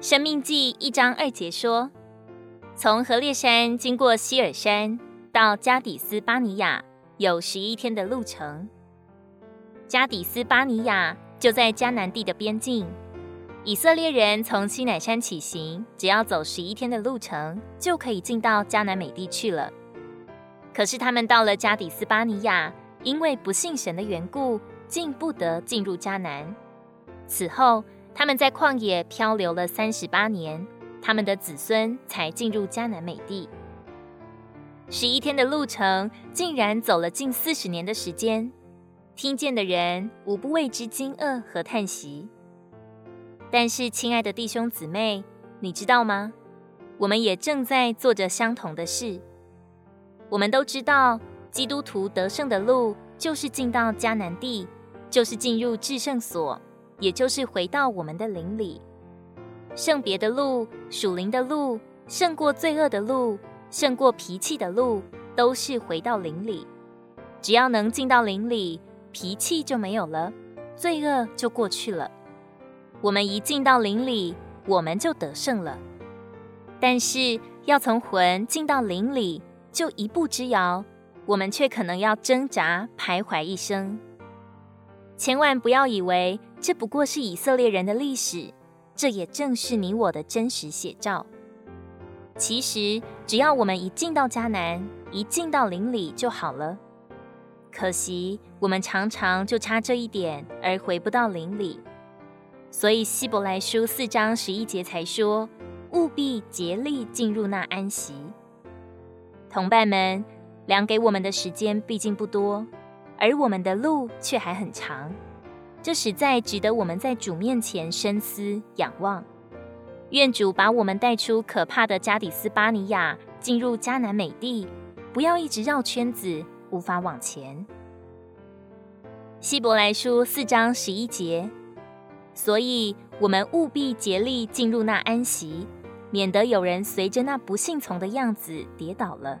生命记一章二节说：“从何烈山经过希尔山，到加底斯巴尼亚，有十一天的路程。加底斯巴尼亚就在迦南地的边境。以色列人从西乃山起行，只要走十一天的路程，就可以进到迦南美地去了。可是他们到了加底斯巴尼亚，因为不信神的缘故，竟不得进入迦南。此后，他们在旷野漂流了三十八年，他们的子孙才进入迦南美地。十一天的路程，竟然走了近四十年的时间。听见的人无不为之惊愕和叹息。但是，亲爱的弟兄姊妹，你知道吗？我们也正在做着相同的事。我们都知道，基督徒得胜的路就是进到迦南地，就是进入至圣所，也就是回到我们的灵里。圣别的路、属灵的路、胜过罪恶的路、胜过脾气的路，都是回到灵里。只要能进到灵里。脾气就没有了，罪恶就过去了。我们一进到灵里，我们就得胜了。但是要从魂进到灵里，就一步之遥，我们却可能要挣扎徘徊一生。千万不要以为这不过是以色列人的历史，这也正是你我的真实写照。其实，只要我们一进到迦南，一进到林里就好了。可惜，我们常常就差这一点而回不到林里，所以希伯来书四章十一节才说：务必竭力进入那安息。同伴们，量给我们的时间毕竟不多，而我们的路却还很长，这实在值得我们在主面前深思仰望。愿主把我们带出可怕的加底斯巴尼亚，进入迦南美地，不要一直绕圈子。无法往前。希伯来书四章十一节，所以我们务必竭力进入那安息，免得有人随着那不信从的样子跌倒了。